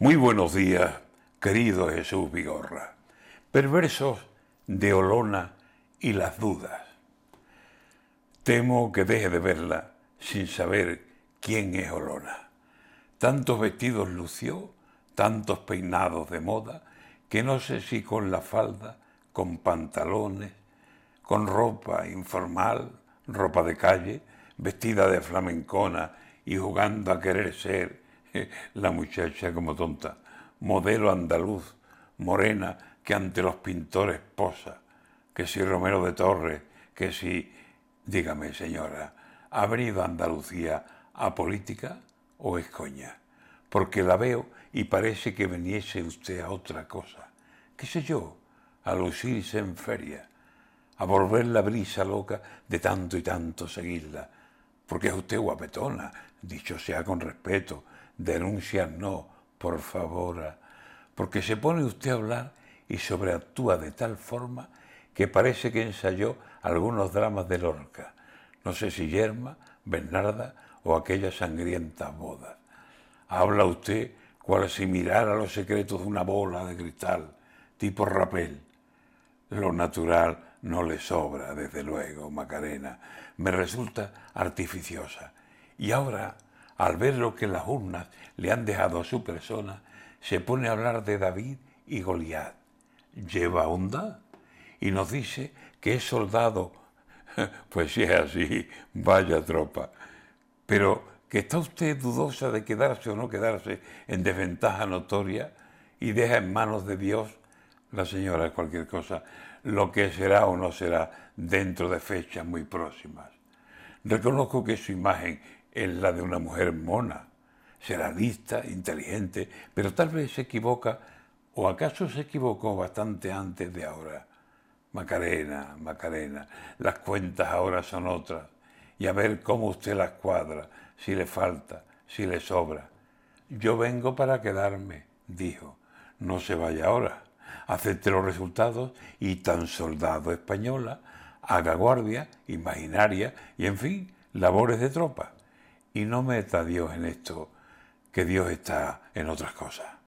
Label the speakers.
Speaker 1: Muy buenos días, querido Jesús Vigorra. Perversos de Olona y las dudas. Temo que deje de verla sin saber quién es Olona. Tantos vestidos lució, tantos peinados de moda, que no sé si con la falda, con pantalones, con ropa informal, ropa de calle, vestida de flamencona y jugando a querer ser la muchacha como tonta, modelo andaluz, morena, que ante los pintores posa, que si Romero de Torres, que si, dígame señora, ¿ha venido Andalucía a política o es coña? Porque la veo y parece que viniese usted a otra cosa, qué sé yo, a lucirse en feria, a volver la brisa loca de tanto y tanto seguirla, porque es usted guapetona, dicho sea con respeto, denuncias no, por favor, porque se pone usted a hablar y sobreactúa de tal forma que parece que ensayó algunos dramas de Lorca, no sé si Yerma, Bernarda o aquellas sangrientas bodas. Habla usted cual si mirara los secretos de una bola de cristal, tipo rapel. Lo natural no le sobra, desde luego, Macarena. Me resulta artificiosa. Y ahora al ver lo que las urnas le han dejado a su persona, se pone a hablar de David y Goliat. Lleva onda y nos dice que es soldado. Pues si es así, vaya tropa. Pero que está usted dudosa de quedarse o no quedarse en desventaja notoria y deja en manos de Dios, la señora cualquier cosa, lo que será o no será dentro de fechas muy próximas. Reconozco que su imagen es la de una mujer mona. Será lista, inteligente, pero tal vez se equivoca, o acaso se equivocó bastante antes de ahora. Macarena, Macarena, las cuentas ahora son otras, y a ver cómo usted las cuadra, si le falta, si le sobra. Yo vengo para quedarme, dijo. No se vaya ahora. Acepte los resultados y tan soldado española, haga guardia, imaginaria y, en fin, labores de tropa y no meta a Dios en esto, que Dios está en otras cosas.